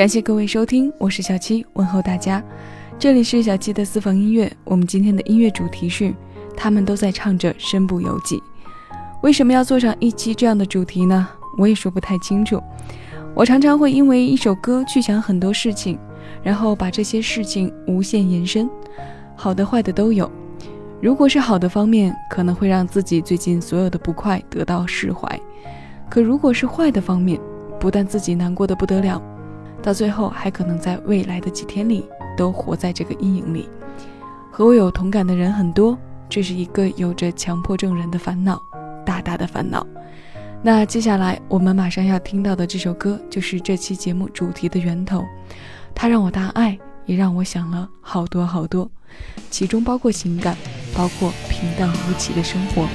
感谢各位收听，我是小七，问候大家。这里是小七的私房音乐。我们今天的音乐主题是，他们都在唱着身不由己。为什么要做上一期这样的主题呢？我也说不太清楚。我常常会因为一首歌去想很多事情，然后把这些事情无限延伸，好的坏的都有。如果是好的方面，可能会让自己最近所有的不快得到释怀；可如果是坏的方面，不但自己难过的不得了，到最后还可能在未来的几天里都活在这个阴影里。和我有同感的人很多，这是一个有着强迫症人的烦恼，大大的烦恼。那接下来我们马上要听到的这首歌，就是这期节目主题的源头。它让我大爱，也让我想了好多好多，其中包括情感，包括平淡无奇的生活。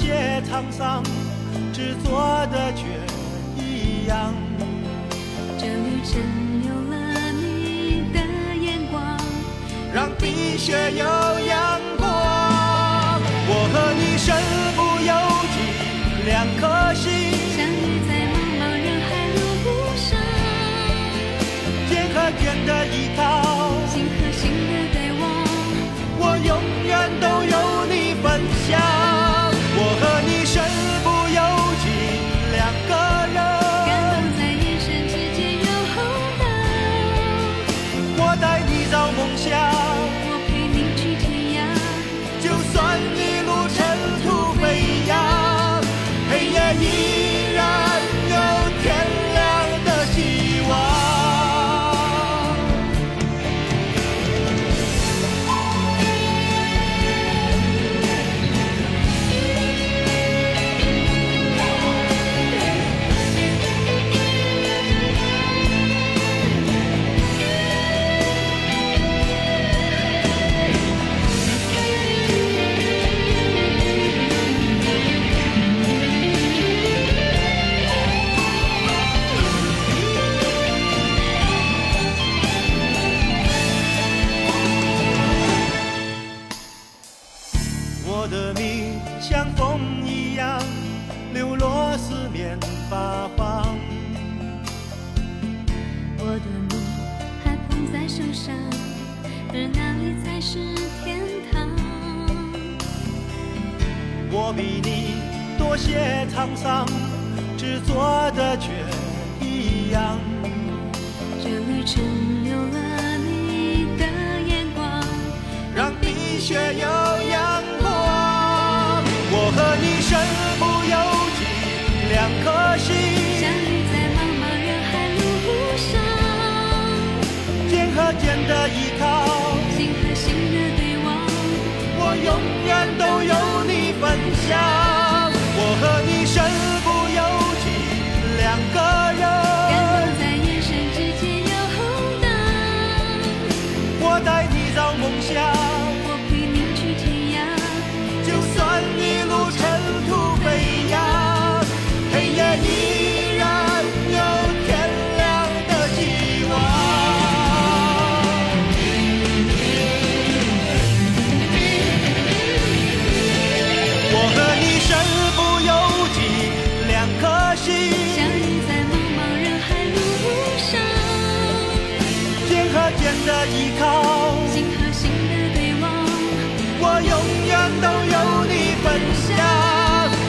些沧桑，执着的却一样。这旅程有了你的眼光，让冰雪有阳光。我和你身不由己，两颗心相遇在茫茫人海路上，天和天的依靠，我比你多些沧桑，执着的却一样。这旅程留了你的眼光，让冰雪有阳光。我和你身不由己，两颗心上，肩的依靠，心和心的对望，我永远都有你。分享，我和你身不由己，两个人。感动在眼神之间有红灯。我带你找梦想，依靠，心和心的对望，我永远都有你分享。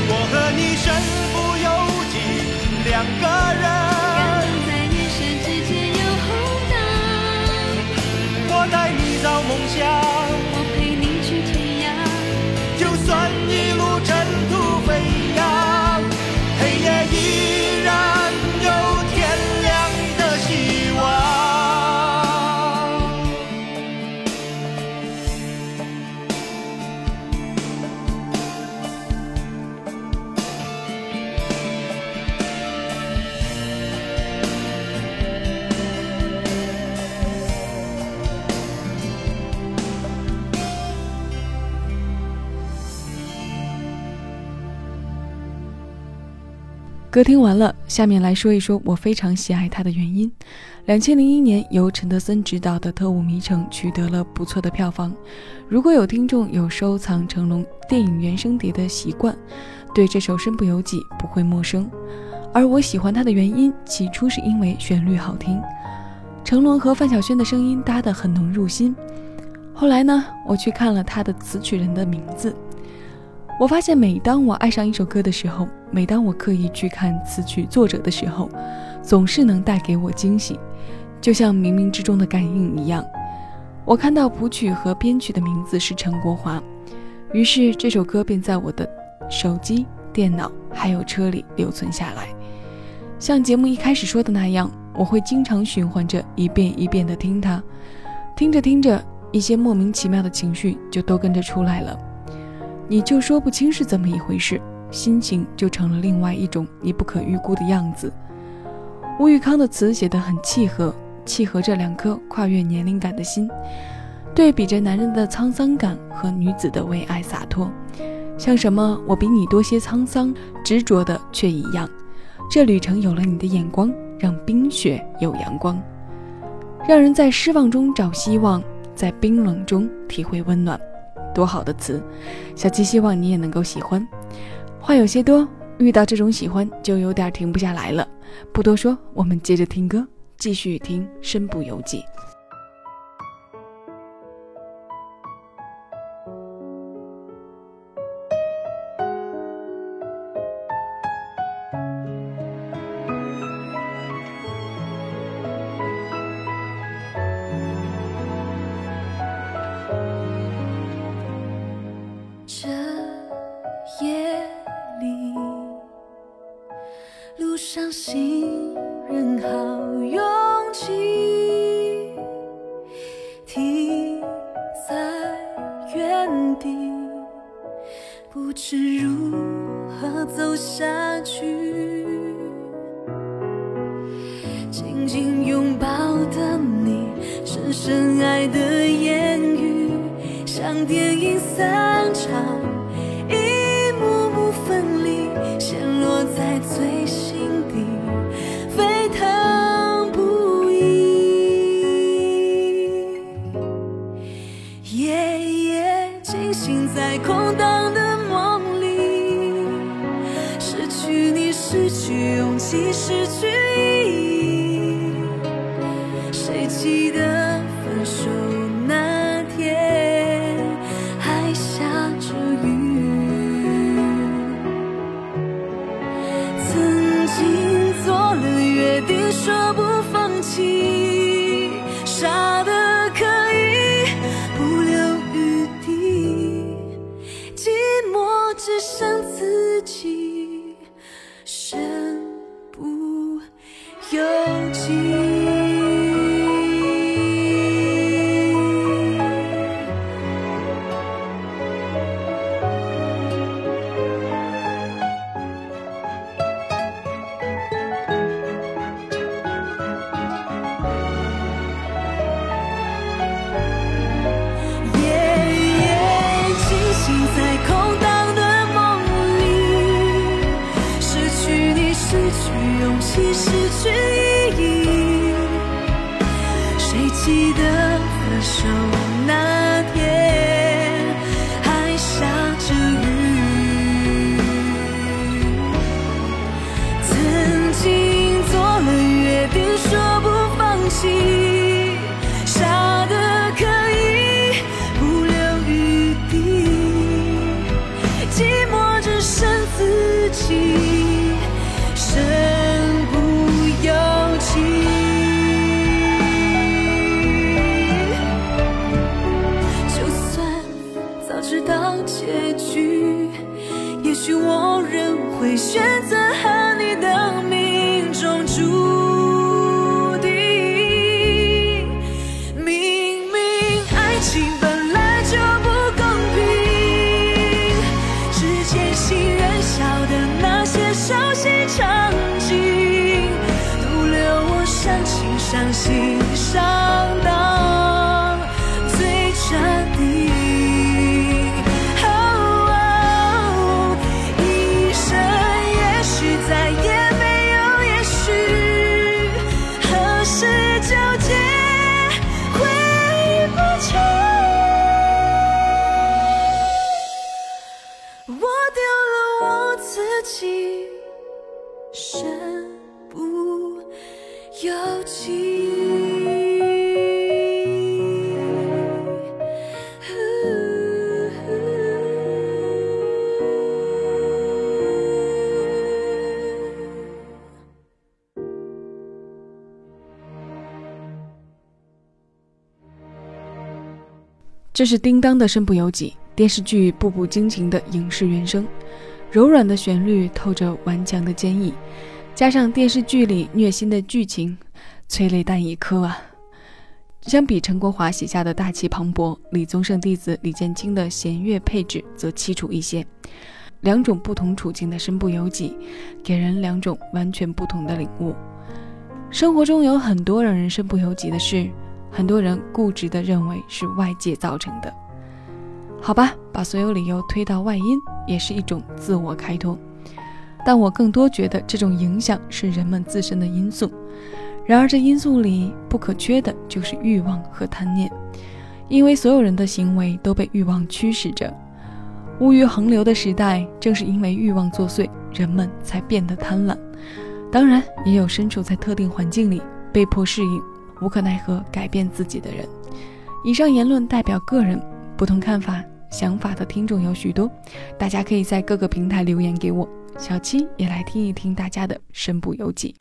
我和你身不由己，两个感人。动在眼神之间有回荡。我带你到梦想。歌听完了，下面来说一说我非常喜爱它的原因。两千零一年由陈德森执导的《特务迷城》取得了不错的票房。如果有听众有收藏成龙电影原声碟的习惯，对这首《身不由己》不会陌生。而我喜欢它的原因，起初是因为旋律好听，成龙和范晓萱的声音搭得很浓入心。后来呢，我去看了他的词曲人的名字。我发现，每当我爱上一首歌的时候，每当我刻意去看词曲作者的时候，总是能带给我惊喜，就像冥冥之中的感应一样。我看到谱曲和编曲的名字是陈国华，于是这首歌便在我的手机、电脑还有车里留存下来。像节目一开始说的那样，我会经常循环着一遍一遍地听它，听着听着，一些莫名其妙的情绪就都跟着出来了。你就说不清是怎么一回事，心情就成了另外一种你不可预估的样子。吴宇康的词写得很契合，契合这两颗跨越年龄感的心，对比着男人的沧桑感和女子的为爱洒脱，像什么我比你多些沧桑，执着的却一样。这旅程有了你的眼光，让冰雪有阳光，让人在失望中找希望，在冰冷中体会温暖。多好的词，小七希望你也能够喜欢。话有些多，遇到这种喜欢就有点停不下来了。不多说，我们接着听歌，继续听《身不由己》。路上行人好拥挤，停在原地，不知如何走下去。紧紧拥抱的你，深深爱的言语，像电影散会选择和我丢了我自己身不由己。这是叮当的身不由己。电视剧《步步惊情》的影视原声。柔软的旋律透着顽强的坚毅，加上电视剧里虐心的剧情，催泪弹一颗啊！相比陈国华写下的大气磅礴，李宗盛弟子李建清的弦乐配置则凄楚一些。两种不同处境的身不由己，给人两种完全不同的领悟。生活中有很多让人身不由己的事。很多人固执地认为是外界造成的，好吧，把所有理由推到外因，也是一种自我开脱。但我更多觉得这种影响是人们自身的因素。然而这因素里不可缺的就是欲望和贪念，因为所有人的行为都被欲望驱使着。物欲横流的时代，正是因为欲望作祟，人们才变得贪婪。当然，也有身处在特定环境里被迫适应。无可奈何改变自己的人。以上言论代表个人，不同看法、想法的听众有许多，大家可以在各个平台留言给我，小七也来听一听大家的身不由己。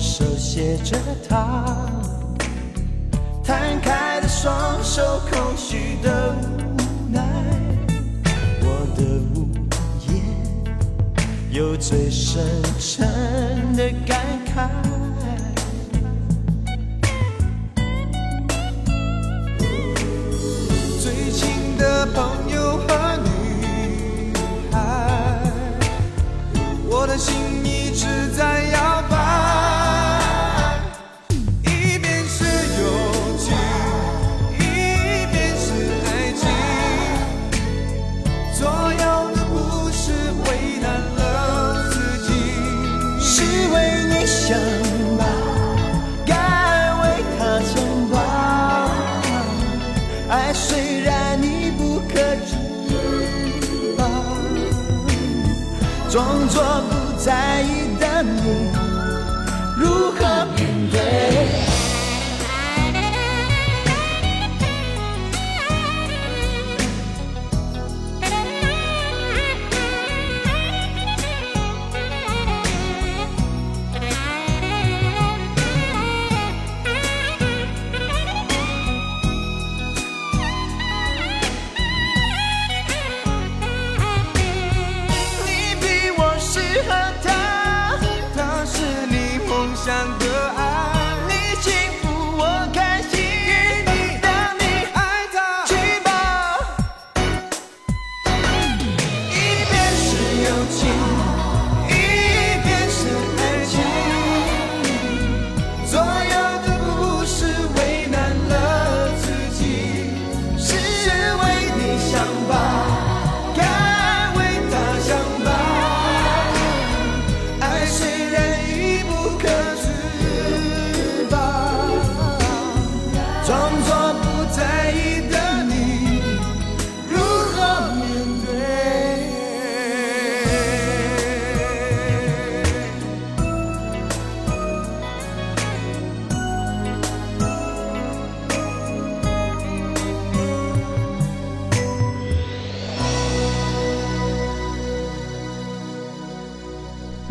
手写着他，摊开的双手，空虚的无奈。我的无言，有最深沉的感慨。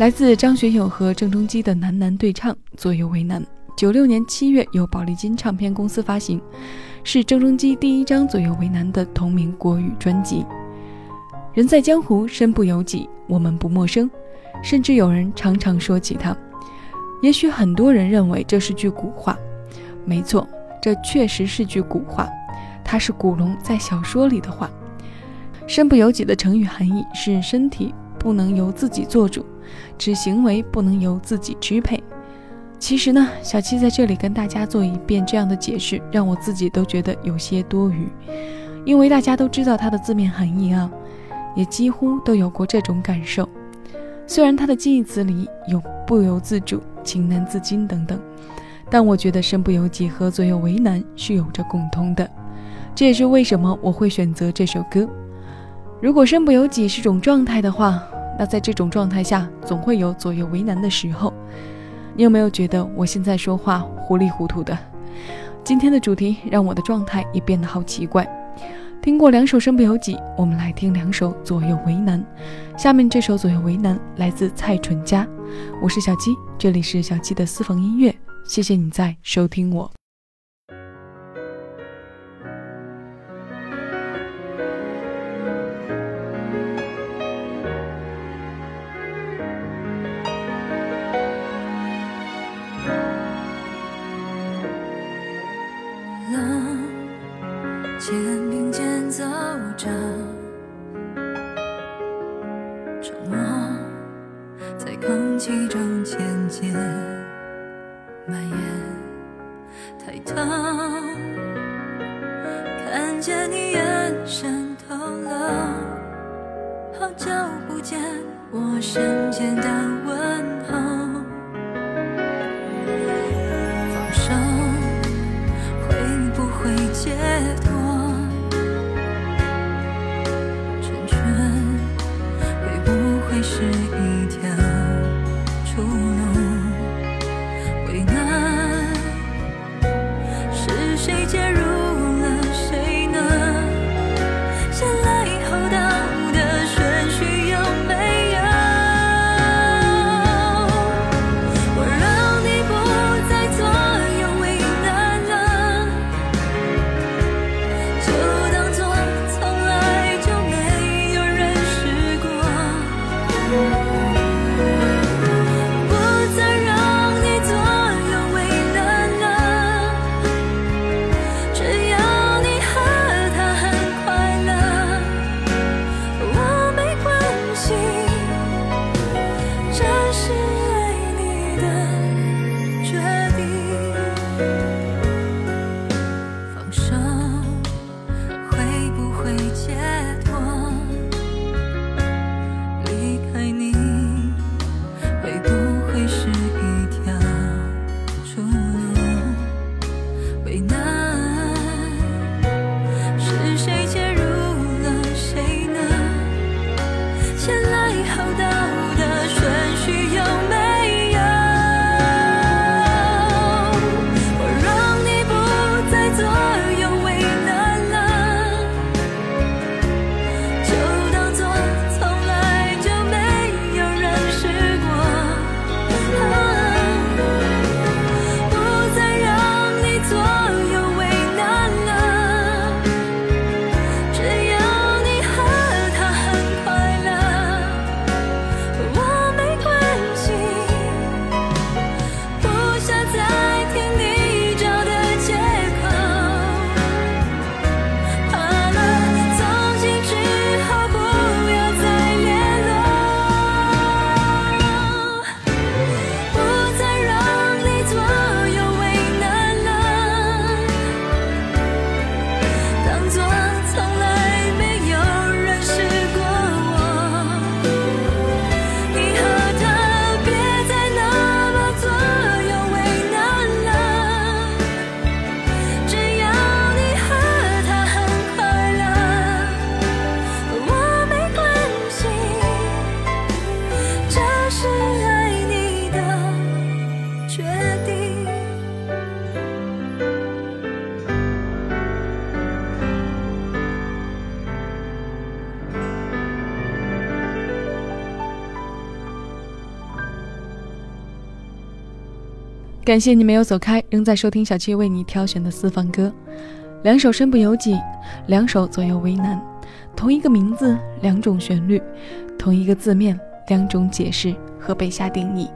来自张学友和郑中基的男男对唱，左右为难。九六年七月由宝丽金唱片公司发行，是郑中基第一张左右为难的同名国语专辑。人在江湖，身不由己，我们不陌生，甚至有人常常说起他。也许很多人认为这是句古话，没错，这确实是句古话。它是古龙在小说里的话。身不由己的成语含义是身体不能由自己做主。指行为不能由自己支配。其实呢，小七在这里跟大家做一遍这样的解释，让我自己都觉得有些多余。因为大家都知道它的字面含义啊，也几乎都有过这种感受。虽然它的近义词里有不由自主、情难自禁等等，但我觉得身不由己和左右为难是有着共通的。这也是为什么我会选择这首歌。如果身不由己是种状态的话。那在这种状态下，总会有左右为难的时候。你有没有觉得我现在说话糊里糊涂的？今天的主题让我的状态也变得好奇怪。听过两首身不由己，我们来听两首左右为难。下面这首左右为难来自蔡淳佳。我是小七，这里是小七的私房音乐。谢谢你在收听我。着沉默在空气中渐渐蔓延抬头看见你眼神透露好久不见我深陷的感谢你没有走开，仍在收听小七为你挑选的私房歌。两首身不由己，两首左右为难。同一个名字，两种旋律；同一个字面，两种解释和被下定义。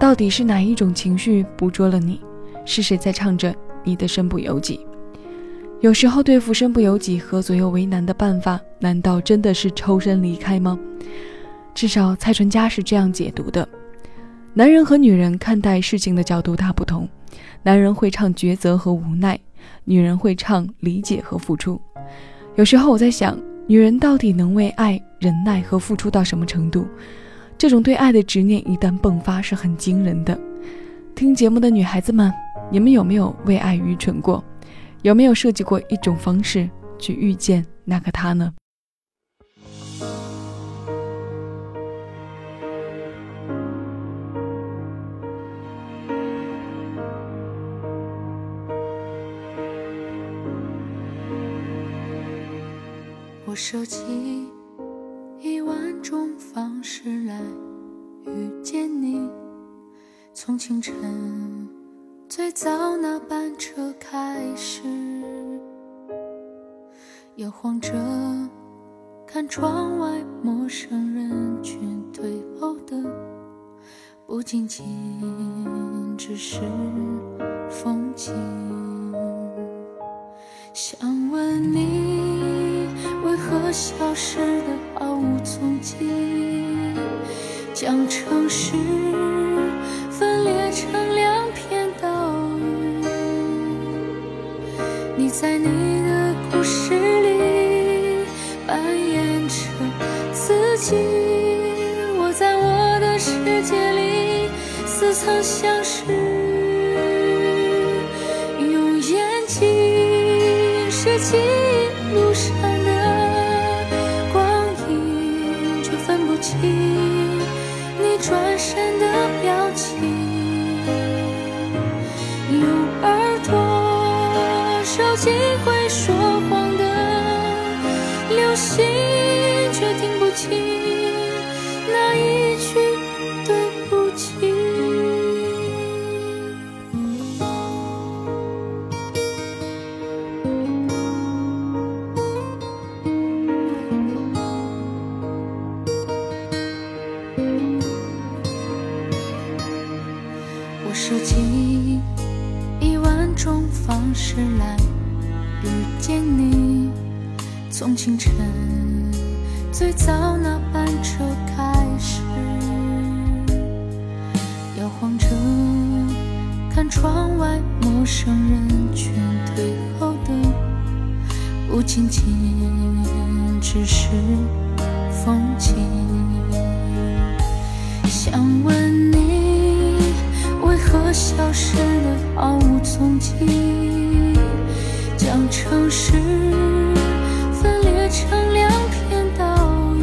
到底是哪一种情绪捕捉了你？是谁在唱着你的身不由己？有时候对付身不由己和左右为难的办法，难道真的是抽身离开吗？至少蔡淳佳是这样解读的。男人和女人看待事情的角度大不同，男人会唱抉择和无奈，女人会唱理解和付出。有时候我在想，女人到底能为爱忍耐和付出到什么程度？这种对爱的执念一旦迸发，是很惊人的。听节目的女孩子们，你们有没有为爱愚蠢过？有没有设计过一种方式去遇见那个他呢？我设计一万种方式来遇见你，从清晨最早那班车开始，摇晃着看窗外陌生人群退后的，不仅仅只是风景。想问你，为何消失的毫无踪迹？将城市分裂成两片岛屿。你在你的故事里扮演着自己，我在我的世界里似曾相识。晃着看窗外陌生人群退后的，不仅仅只是风景。想问你，为何消失的毫无踪迹？将城市分裂成两片岛屿。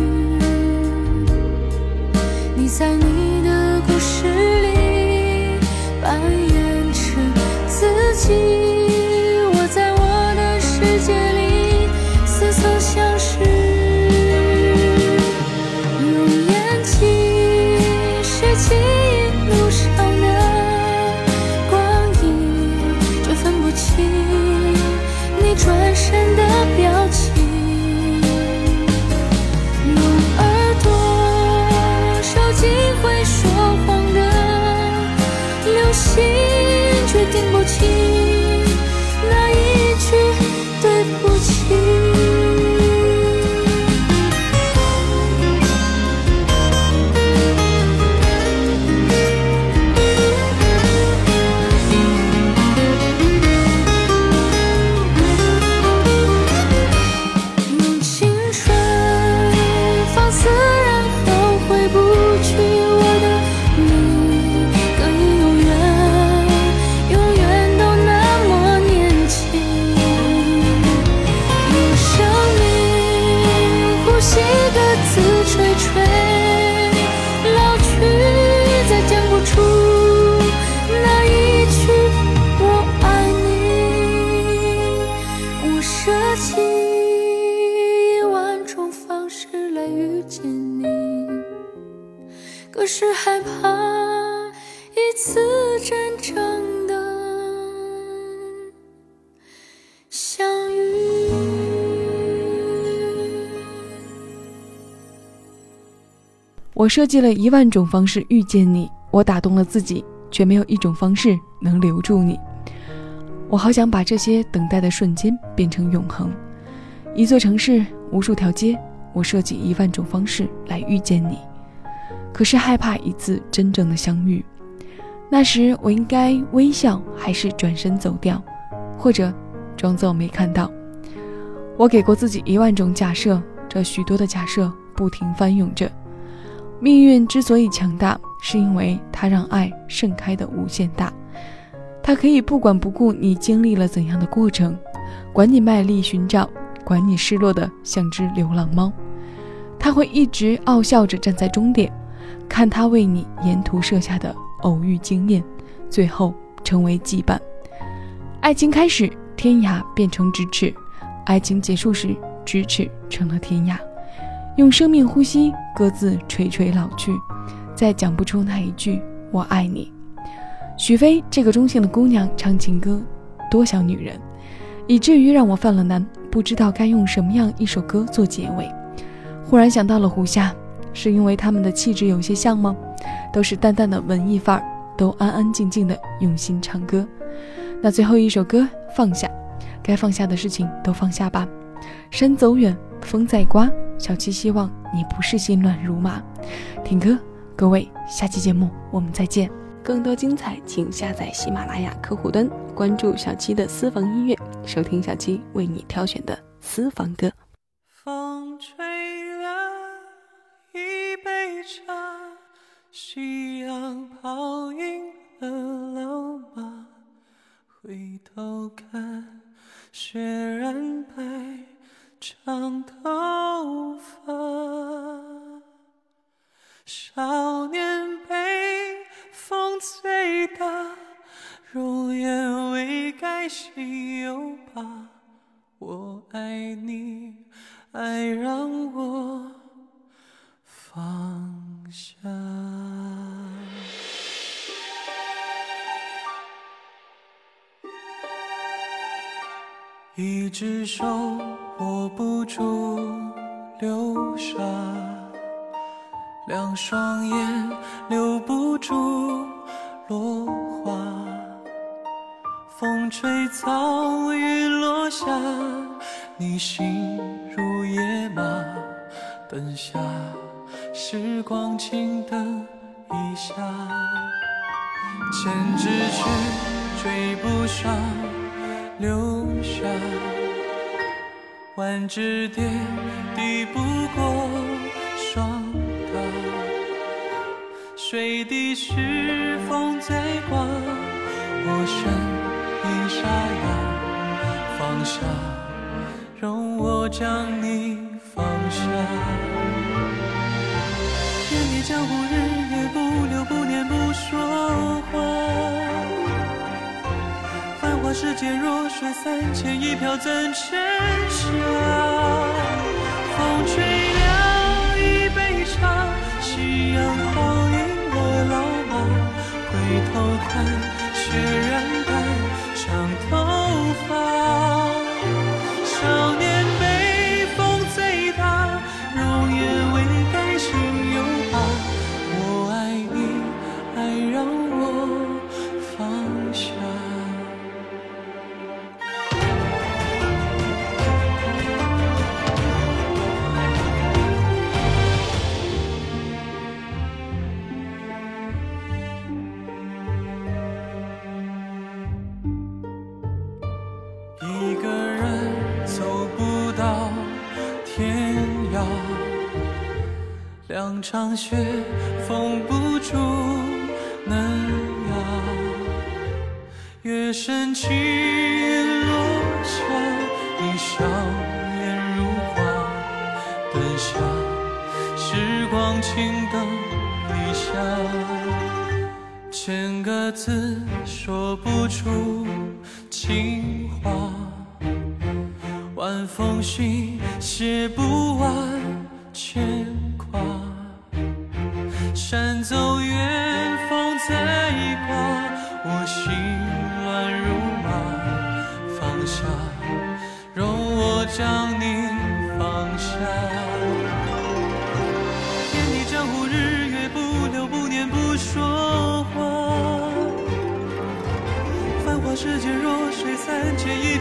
你在你的故事我设计了一万种方式遇见你，我打动了自己，却没有一种方式能留住你。我好想把这些等待的瞬间变成永恒。一座城市，无数条街，我设计一万种方式来遇见你，可是害怕一次真正的相遇。那时我应该微笑，还是转身走掉，或者装作没看到？我给过自己一万种假设，这许多的假设不停翻涌着。命运之所以强大，是因为它让爱盛开的无限大。它可以不管不顾你经历了怎样的过程，管你卖力寻找，管你失落的像只流浪猫，它会一直傲笑着站在终点，看它为你沿途设下的偶遇经验，最后成为羁绊。爱情开始，天涯变成咫尺；爱情结束时，咫尺成了天涯。用生命呼吸，各自垂垂老去，再讲不出那一句“我爱你”。许飞这个中性的姑娘唱情歌，多像女人，以至于让我犯了难，不知道该用什么样一首歌做结尾。忽然想到了胡夏，是因为他们的气质有些像吗？都是淡淡的文艺范儿，都安安静静的用心唱歌。那最后一首歌放下，该放下的事情都放下吧。山走远，风在刮，小七希望你不是心乱如麻。听歌，各位，下期节目我们再见。更多精彩，请下载喜马拉雅客户端，关注小七的私房音乐，收听小七为你挑选的私房歌。风吹了一杯茶，夕阳泡晕了老马。回头看，雪染白长头发。少年被风吹大，容颜未改心有疤。我爱你，爱让我放下。一只手两双眼留不住落花。风吹草，雨落下，你心如野马，等下时光静等一下，千只雀追不上留下，万只蝶抵不过水滴时风在刮，我身。一沙哑，放下，容我将你放下。天地江湖，日夜不留，不念不说话。繁华世界，弱水三千，一瓢怎盛下？风吹凉一杯茶，夕阳泡老马。回头看，雪染白。长头两场雪封不住嫩芽。月升起，落下，你笑颜如花。等下时光静等一下，千个字说不出情话。晚风信写不完